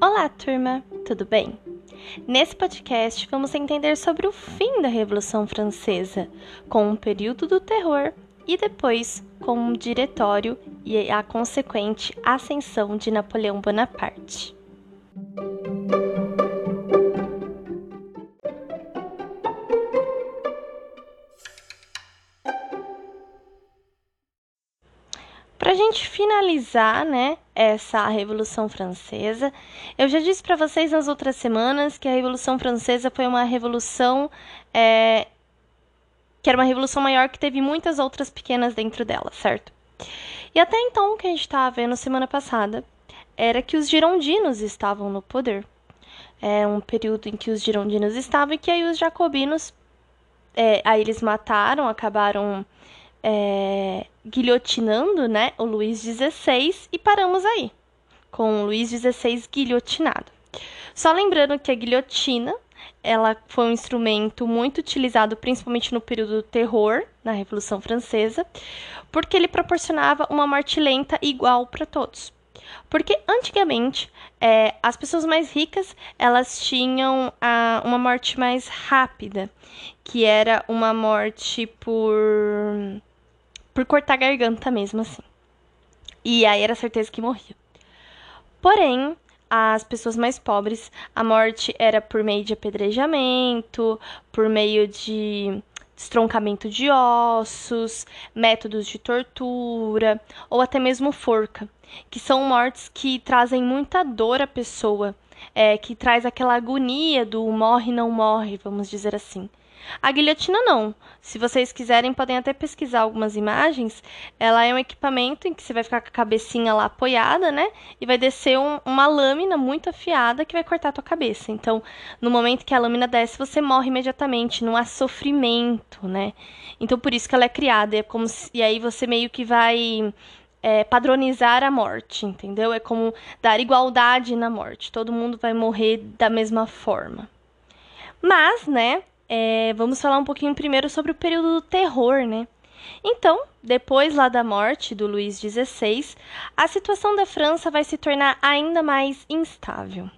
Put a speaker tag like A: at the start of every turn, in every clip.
A: Olá, turma, tudo bem? Nesse podcast, vamos entender sobre o fim da Revolução Francesa, com o período do terror e depois com o diretório e a consequente ascensão de Napoleão Bonaparte. Para a gente finalizar, né, essa Revolução Francesa, eu já disse para vocês nas outras semanas que a Revolução Francesa foi uma revolução é, que era uma revolução maior que teve muitas outras pequenas dentro dela, certo? E até então, o que a gente estava vendo semana passada era que os girondinos estavam no poder. É um período em que os girondinos estavam e que aí os jacobinos, é, aí eles mataram, acabaram é, guilhotinando né, o Luís XVI e paramos aí, com o Luís XVI guilhotinado. Só lembrando que a guilhotina ela foi um instrumento muito utilizado principalmente no período do terror, na Revolução Francesa, porque ele proporcionava uma morte lenta igual para todos. Porque antigamente é, as pessoas mais ricas elas tinham a, uma morte mais rápida, que era uma morte por por cortar a garganta mesmo, assim. E aí era certeza que morria. Porém, as pessoas mais pobres, a morte era por meio de apedrejamento, por meio de estroncamento de ossos, métodos de tortura ou até mesmo forca, que são mortes que trazem muita dor à pessoa, é, que traz aquela agonia do morre não morre, vamos dizer assim. A guilhotina não. Se vocês quiserem, podem até pesquisar algumas imagens. Ela é um equipamento em que você vai ficar com a cabecinha lá apoiada, né? E vai descer um, uma lâmina muito afiada que vai cortar a tua cabeça. Então, no momento que a lâmina desce, você morre imediatamente. Não há sofrimento, né? Então, por isso que ela é criada. É como se, e aí você meio que vai é, padronizar a morte, entendeu? É como dar igualdade na morte. Todo mundo vai morrer da mesma forma. Mas, né, é, vamos falar um pouquinho primeiro sobre o período do terror, né? Então, depois lá da morte do Luís XVI, a situação da França vai se tornar ainda mais instável.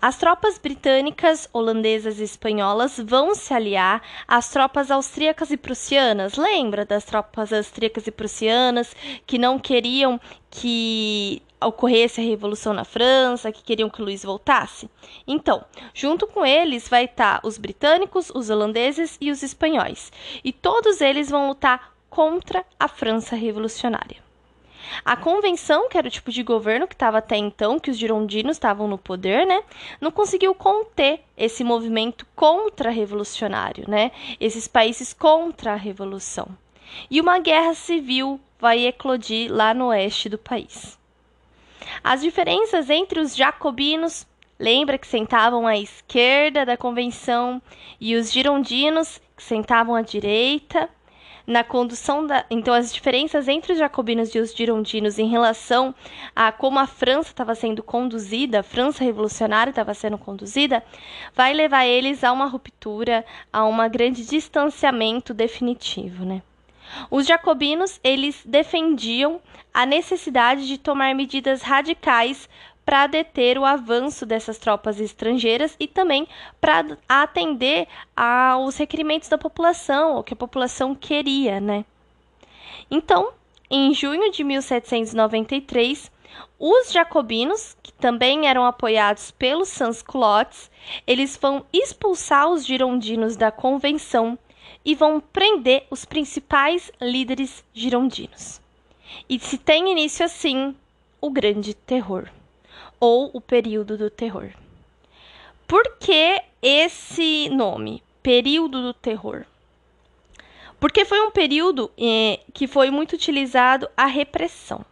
A: As tropas britânicas, holandesas e espanholas vão se aliar às tropas austríacas e prussianas. Lembra das tropas austríacas e prussianas que não queriam que ocorresse a revolução na França, que queriam que Luís voltasse? Então, junto com eles vai estar os britânicos, os holandeses e os espanhóis. E todos eles vão lutar contra a França revolucionária. A convenção, que era o tipo de governo que estava até então, que os girondinos estavam no poder, né, não conseguiu conter esse movimento contra-revolucionário, né, esses países contra a revolução. E uma guerra civil vai eclodir lá no oeste do país. As diferenças entre os jacobinos, lembra que sentavam à esquerda da convenção, e os girondinos, que sentavam à direita, na condução da. Então, as diferenças entre os jacobinos e os girondinos em relação a como a França estava sendo conduzida, a França revolucionária estava sendo conduzida, vai levar eles a uma ruptura, a um grande distanciamento definitivo, né? Os jacobinos, eles defendiam a necessidade de tomar medidas radicais para deter o avanço dessas tropas estrangeiras e também para atender aos requerimentos da população, o que a população queria, né? Então, em junho de 1793, os jacobinos, que também eram apoiados pelos sans-culottes, eles vão expulsar os girondinos da convenção e vão prender os principais líderes girondinos. E se tem início assim o Grande Terror ou o período do terror. Por que esse nome, período do terror? Porque foi um período eh, que foi muito utilizado a repressão.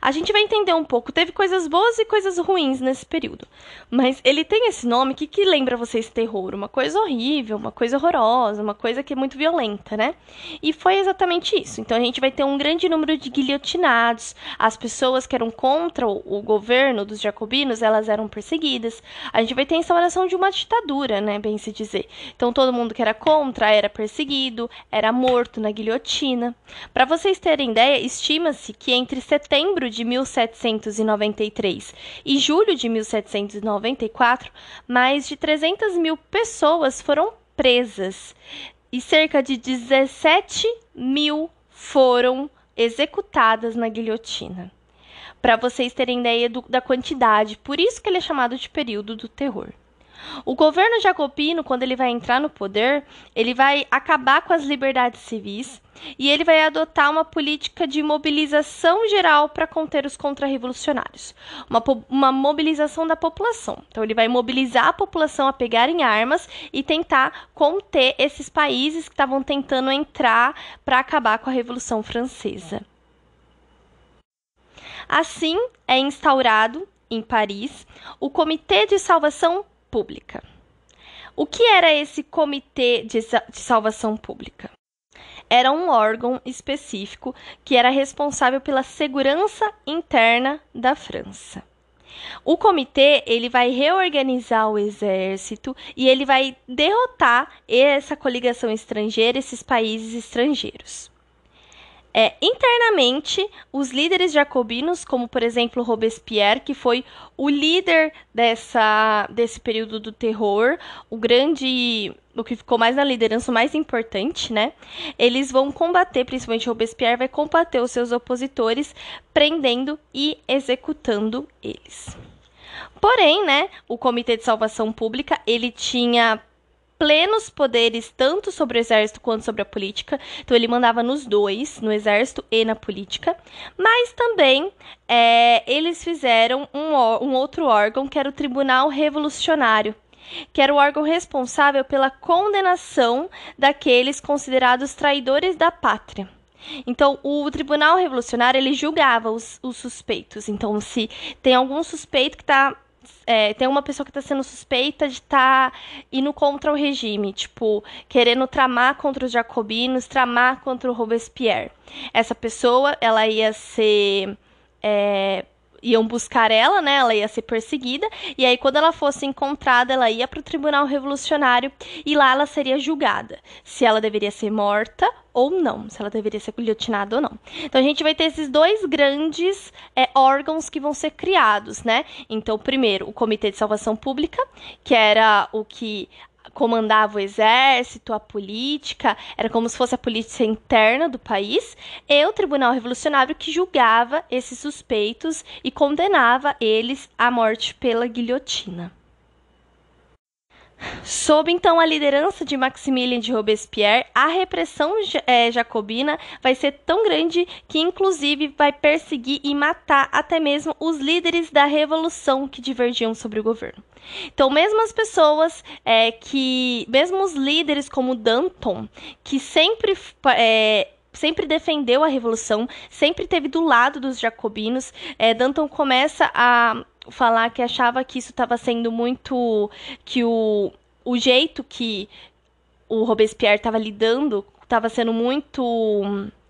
A: A gente vai entender um pouco. Teve coisas boas e coisas ruins nesse período. Mas ele tem esse nome que, que lembra vocês terror? Uma coisa horrível, uma coisa horrorosa, uma coisa que é muito violenta, né? E foi exatamente isso. Então a gente vai ter um grande número de guilhotinados. As pessoas que eram contra o, governo dos jacobinos, elas eram perseguidas. A gente vai ter a instauração de uma ditadura, né? Bem se dizer. Então todo mundo que era contra era perseguido, era morto na guilhotina. Para vocês terem ideia, estima-se que entre 70 novembro de 1793 e julho de 1794, mais de 300 mil pessoas foram presas e cerca de 17 mil foram executadas na guilhotina. Para vocês terem ideia do, da quantidade, por isso que ele é chamado de período do terror. O governo jacobino, quando ele vai entrar no poder, ele vai acabar com as liberdades civis e ele vai adotar uma política de mobilização geral para conter os contra-revolucionários, uma, uma mobilização da população. Então, ele vai mobilizar a população a pegarem armas e tentar conter esses países que estavam tentando entrar para acabar com a Revolução Francesa. Assim, é instaurado em Paris o Comitê de Salvação Pública. O que era esse Comitê de, de Salvação Pública? Era um órgão específico que era responsável pela segurança interna da França. O comitê ele vai reorganizar o exército e ele vai derrotar essa coligação estrangeira, esses países estrangeiros. É, internamente, os líderes jacobinos, como por exemplo Robespierre, que foi o líder dessa, desse período do terror, o grande, o que ficou mais na liderança, o mais importante, né? Eles vão combater, principalmente Robespierre vai combater os seus opositores, prendendo e executando eles. Porém, né, o Comitê de Salvação Pública, ele tinha plenos poderes tanto sobre o exército quanto sobre a política. Então ele mandava nos dois, no exército e na política. Mas também é, eles fizeram um, um outro órgão que era o Tribunal Revolucionário que era o órgão responsável pela condenação daqueles considerados traidores da pátria. Então, o Tribunal Revolucionário ele julgava os, os suspeitos. Então, se tem algum suspeito que está é, tem uma pessoa que está sendo suspeita de estar tá indo contra o regime, tipo, querendo tramar contra os jacobinos, tramar contra o Robespierre. Essa pessoa, ela ia ser é, iam buscar ela, né? Ela ia ser perseguida. E aí, quando ela fosse encontrada, ela ia para o Tribunal Revolucionário e lá ela seria julgada se ela deveria ser morta ou não, se ela deveria ser guilhotinada ou não. Então a gente vai ter esses dois grandes é, órgãos que vão ser criados, né? Então, primeiro, o Comitê de Salvação Pública, que era o que comandava o exército, a política, era como se fosse a polícia interna do país, e o Tribunal Revolucionário que julgava esses suspeitos e condenava eles à morte pela guilhotina. Sob então a liderança de Maximilien de Robespierre, a repressão é, jacobina vai ser tão grande que, inclusive, vai perseguir e matar até mesmo os líderes da revolução que divergiam sobre o governo. Então, mesmo as pessoas é, que, mesmo os líderes como Danton, que sempre é, sempre defendeu a revolução, sempre teve do lado dos jacobinos. É, Danton começa a falar que achava que isso estava sendo muito. que o, o jeito que o Robespierre estava lidando estava sendo muito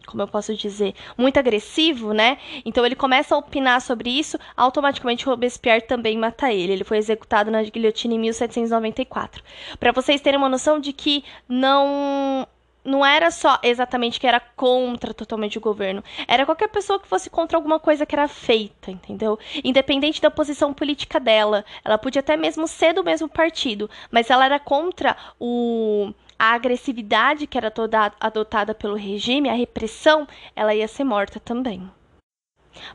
A: como eu posso dizer, muito agressivo, né? Então ele começa a opinar sobre isso, automaticamente Robespierre também mata ele. Ele foi executado na guilhotina em 1794. Para vocês terem uma noção de que não não era só exatamente que era contra totalmente o governo, era qualquer pessoa que fosse contra alguma coisa que era feita, entendeu? Independente da posição política dela, ela podia até mesmo ser do mesmo partido, mas ela era contra o a agressividade que era toda adotada pelo regime, a repressão, ela ia ser morta também.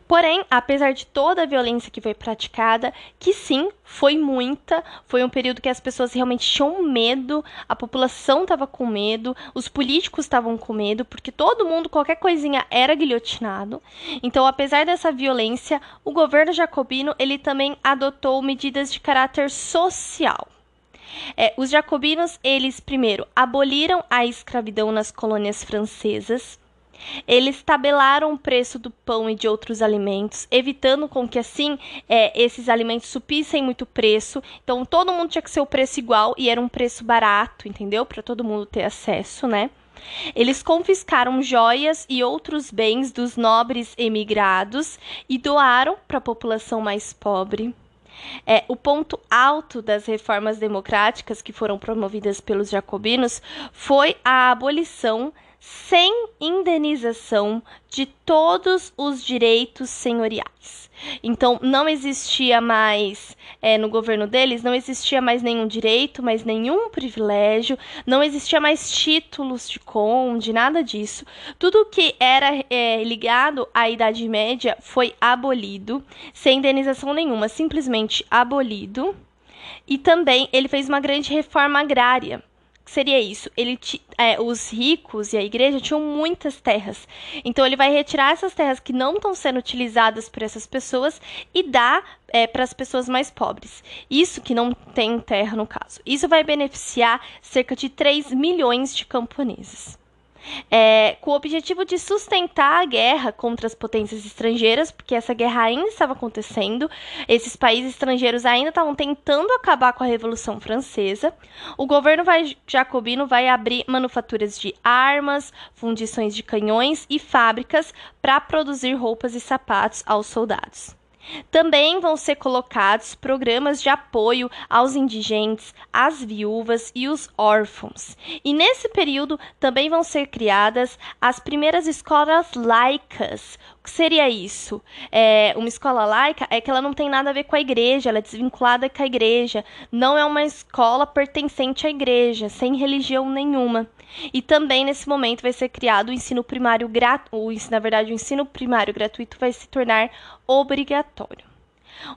A: Porém, apesar de toda a violência que foi praticada, que sim, foi muita, foi um período que as pessoas realmente tinham medo, a população estava com medo, os políticos estavam com medo, porque todo mundo, qualquer coisinha era guilhotinado. Então, apesar dessa violência, o governo jacobino ele também adotou medidas de caráter social. É, os jacobinos, eles primeiro aboliram a escravidão nas colônias francesas, eles tabelaram o preço do pão e de outros alimentos, evitando com que assim é, esses alimentos supissem muito preço. Então todo mundo tinha que ser o preço igual e era um preço barato, entendeu? Para todo mundo ter acesso, né? Eles confiscaram joias e outros bens dos nobres emigrados e doaram para a população mais pobre. É, o ponto alto das reformas democráticas que foram promovidas pelos jacobinos foi a abolição sem indenização de todos os direitos senhoriais. Então, não existia mais, é, no governo deles, não existia mais nenhum direito, mais nenhum privilégio, não existia mais títulos de conde, nada disso. Tudo que era é, ligado à Idade Média foi abolido, sem indenização nenhuma, simplesmente abolido. E também ele fez uma grande reforma agrária seria isso? Ele é, os ricos e a igreja tinham muitas terras. Então ele vai retirar essas terras que não estão sendo utilizadas por essas pessoas e dar é, para as pessoas mais pobres. Isso que não tem terra no caso. Isso vai beneficiar cerca de 3 milhões de camponeses é, com o objetivo de sustentar a guerra contra as potências estrangeiras, porque essa guerra ainda estava acontecendo, esses países estrangeiros ainda estavam tentando acabar com a Revolução Francesa. O governo vai, jacobino vai abrir manufaturas de armas, fundições de canhões e fábricas para produzir roupas e sapatos aos soldados. Também vão ser colocados programas de apoio aos indigentes, às viúvas e os órfãos. E nesse período também vão ser criadas as primeiras escolas laicas. O que seria isso? É, uma escola laica é que ela não tem nada a ver com a igreja, ela é desvinculada com a igreja. Não é uma escola pertencente à igreja, sem religião nenhuma. E também nesse momento vai ser criado o ensino primário gratuito, na verdade, o ensino primário gratuito vai se tornar obrigatório.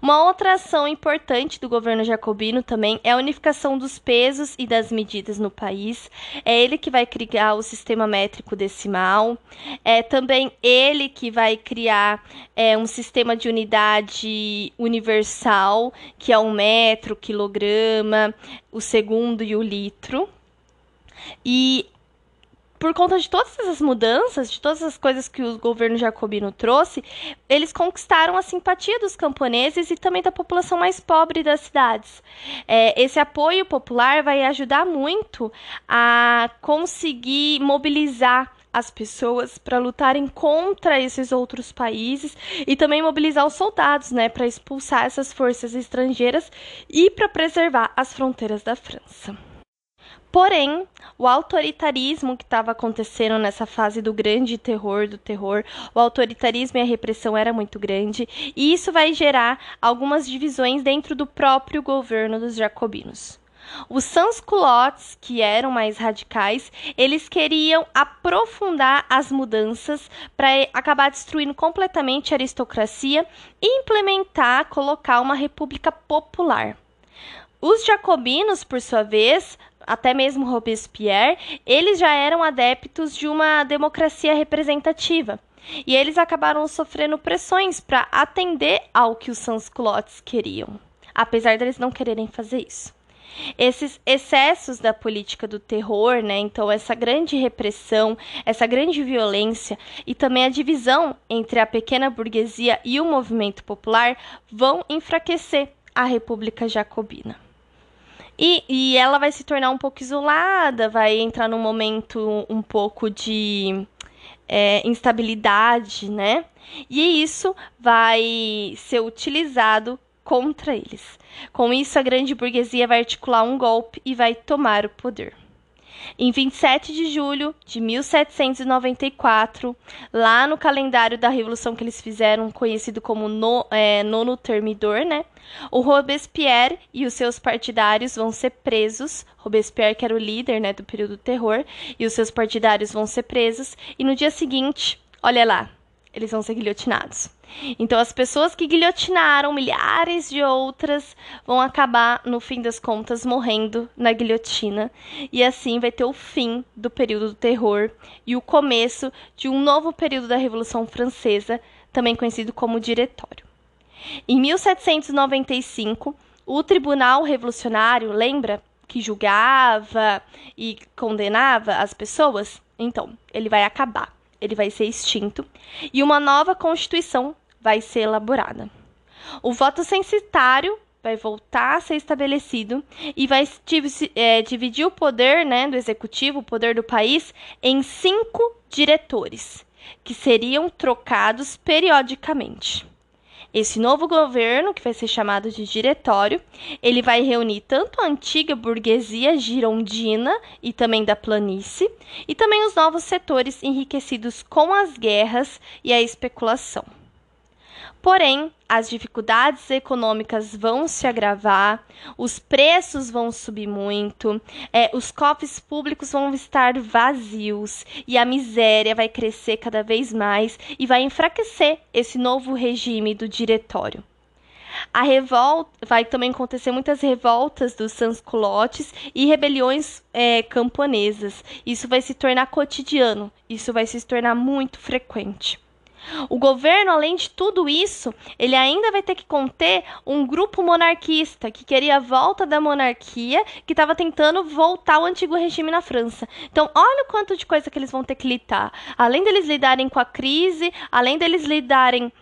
A: Uma outra ação importante do governo jacobino também é a unificação dos pesos e das medidas no país. É ele que vai criar o sistema métrico decimal. É também ele que vai criar é, um sistema de unidade universal, que é o metro, quilograma, o segundo e o litro. E por conta de todas essas mudanças, de todas as coisas que o governo jacobino trouxe, eles conquistaram a simpatia dos camponeses e também da população mais pobre das cidades. É, esse apoio popular vai ajudar muito a conseguir mobilizar as pessoas para lutarem contra esses outros países e também mobilizar os soldados, né, para expulsar essas forças estrangeiras e para preservar as fronteiras da França. Porém, o autoritarismo que estava acontecendo nessa fase do grande terror, do terror, o autoritarismo e a repressão era muito grande, e isso vai gerar algumas divisões dentro do próprio governo dos jacobinos. Os sans-culottes, que eram mais radicais, eles queriam aprofundar as mudanças para acabar destruindo completamente a aristocracia e implementar, colocar uma república popular. Os jacobinos, por sua vez, até mesmo Robespierre, eles já eram adeptos de uma democracia representativa. E eles acabaram sofrendo pressões para atender ao que os sans-culottes queriam, apesar deles não quererem fazer isso. Esses excessos da política do terror, né? Então, essa grande repressão, essa grande violência e também a divisão entre a pequena burguesia e o movimento popular vão enfraquecer a República Jacobina. E, e ela vai se tornar um pouco isolada, vai entrar num momento um pouco de é, instabilidade, né? E isso vai ser utilizado contra eles. Com isso, a grande burguesia vai articular um golpe e vai tomar o poder. Em 27 de julho de 1794, lá no calendário da Revolução que eles fizeram, conhecido como no, é, Nono Termidor, né? O Robespierre e os seus partidários vão ser presos. Robespierre, que era o líder né, do período do terror, e os seus partidários vão ser presos. E no dia seguinte, olha lá, eles vão ser guilhotinados. Então, as pessoas que guilhotinaram milhares de outras vão acabar, no fim das contas, morrendo na guilhotina. E assim vai ter o fim do período do terror e o começo de um novo período da Revolução Francesa, também conhecido como Diretório. Em 1795, o Tribunal Revolucionário, lembra que julgava e condenava as pessoas? Então, ele vai acabar ele vai ser extinto e uma nova constituição vai ser elaborada. O voto censitário vai voltar a ser estabelecido e vai é, dividir o poder né, do executivo, o poder do país, em cinco diretores, que seriam trocados periodicamente. Esse novo governo, que vai ser chamado de diretório, ele vai reunir tanto a antiga burguesia girondina e também da planície, e também os novos setores enriquecidos com as guerras e a especulação. Porém, as dificuldades econômicas vão se agravar, os preços vão subir muito, é, os cofres públicos vão estar vazios e a miséria vai crescer cada vez mais e vai enfraquecer esse novo regime do diretório. A revolta vai também acontecer muitas revoltas dos sansculotes e rebeliões é, camponesas. Isso vai se tornar cotidiano, isso vai se tornar muito frequente. O governo, além de tudo isso, ele ainda vai ter que conter um grupo monarquista que queria a volta da monarquia, que estava tentando voltar ao antigo regime na França. Então, olha o quanto de coisa que eles vão ter que lidar. Além deles lidarem com a crise, além deles lidarem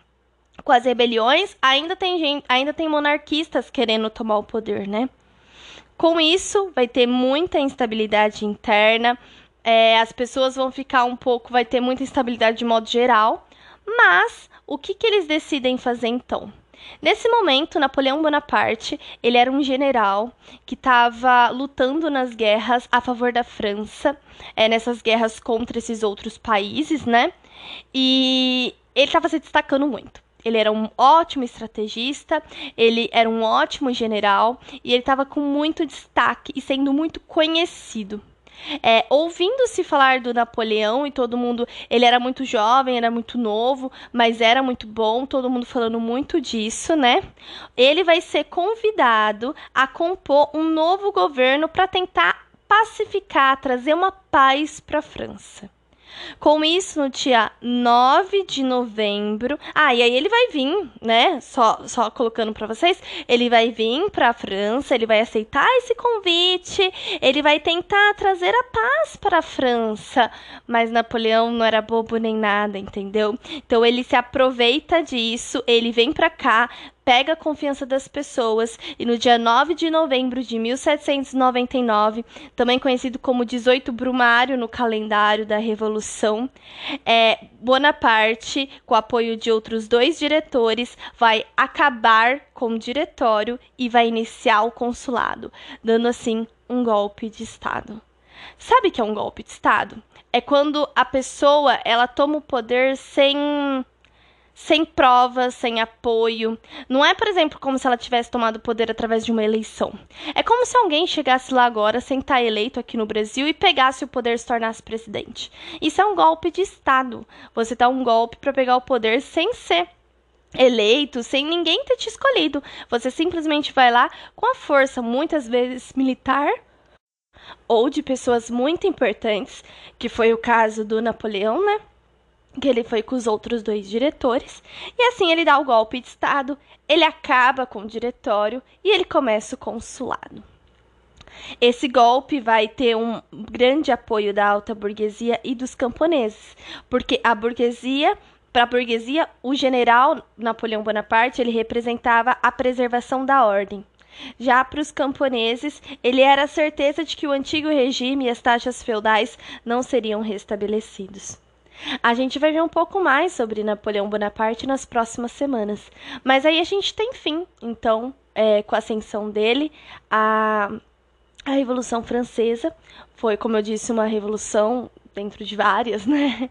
A: com as rebeliões, ainda tem gente, ainda tem monarquistas querendo tomar o poder, né? Com isso, vai ter muita instabilidade interna. É, as pessoas vão ficar um pouco, vai ter muita instabilidade de modo geral. Mas o que, que eles decidem fazer então? Nesse momento, Napoleão Bonaparte, ele era um general que estava lutando nas guerras a favor da França, é, nessas guerras contra esses outros países, né? E ele estava se destacando muito. Ele era um ótimo estrategista, ele era um ótimo general e ele estava com muito destaque e sendo muito conhecido. É, ouvindo-se falar do Napoleão e todo mundo, ele era muito jovem, era muito novo, mas era muito bom, todo mundo falando muito disso, né? Ele vai ser convidado a compor um novo governo para tentar pacificar, trazer uma paz para a França. Com isso, no dia 9 de novembro. Ah, e aí ele vai vir, né? Só, só colocando para vocês. Ele vai vir para a França, ele vai aceitar esse convite, ele vai tentar trazer a paz para a França. Mas Napoleão não era bobo nem nada, entendeu? Então ele se aproveita disso, ele vem para cá, pega a confiança das pessoas e no dia 9 de novembro de 1799, também conhecido como 18 Brumário no calendário da Revolução, é, Bonaparte, com o apoio de outros dois diretores, vai acabar com o diretório e vai iniciar o consulado, dando assim um golpe de Estado. Sabe o que é um golpe de Estado? É quando a pessoa ela toma o poder sem sem provas, sem apoio. Não é, por exemplo, como se ela tivesse tomado o poder através de uma eleição. É como se alguém chegasse lá agora, sem estar eleito aqui no Brasil, e pegasse o poder e se tornasse presidente. Isso é um golpe de Estado. Você dá um golpe para pegar o poder sem ser eleito, sem ninguém ter te escolhido. Você simplesmente vai lá com a força, muitas vezes militar, ou de pessoas muito importantes, que foi o caso do Napoleão, né? Que ele foi com os outros dois diretores, e assim ele dá o golpe de Estado, ele acaba com o diretório e ele começa o consulado. Esse golpe vai ter um grande apoio da alta burguesia e dos camponeses, porque a burguesia, para a burguesia, o general Napoleão Bonaparte, ele representava a preservação da ordem. Já para os camponeses, ele era a certeza de que o antigo regime e as taxas feudais não seriam restabelecidos. A gente vai ver um pouco mais sobre Napoleão Bonaparte nas próximas semanas. Mas aí a gente tem fim, então, é, com a ascensão dele, a, a Revolução Francesa foi, como eu disse, uma revolução dentro de várias, né?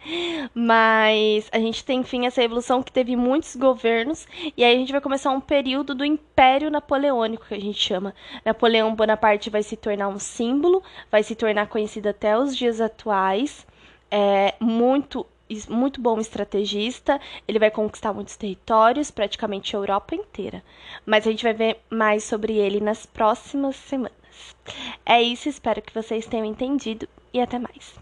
A: Mas a gente tem, enfim, essa revolução que teve muitos governos, e aí a gente vai começar um período do Império Napoleônico, que a gente chama. Napoleão Bonaparte vai se tornar um símbolo, vai se tornar conhecido até os dias atuais é muito muito bom estrategista, ele vai conquistar muitos territórios, praticamente a Europa inteira. Mas a gente vai ver mais sobre ele nas próximas semanas. É isso, espero que vocês tenham entendido e até mais.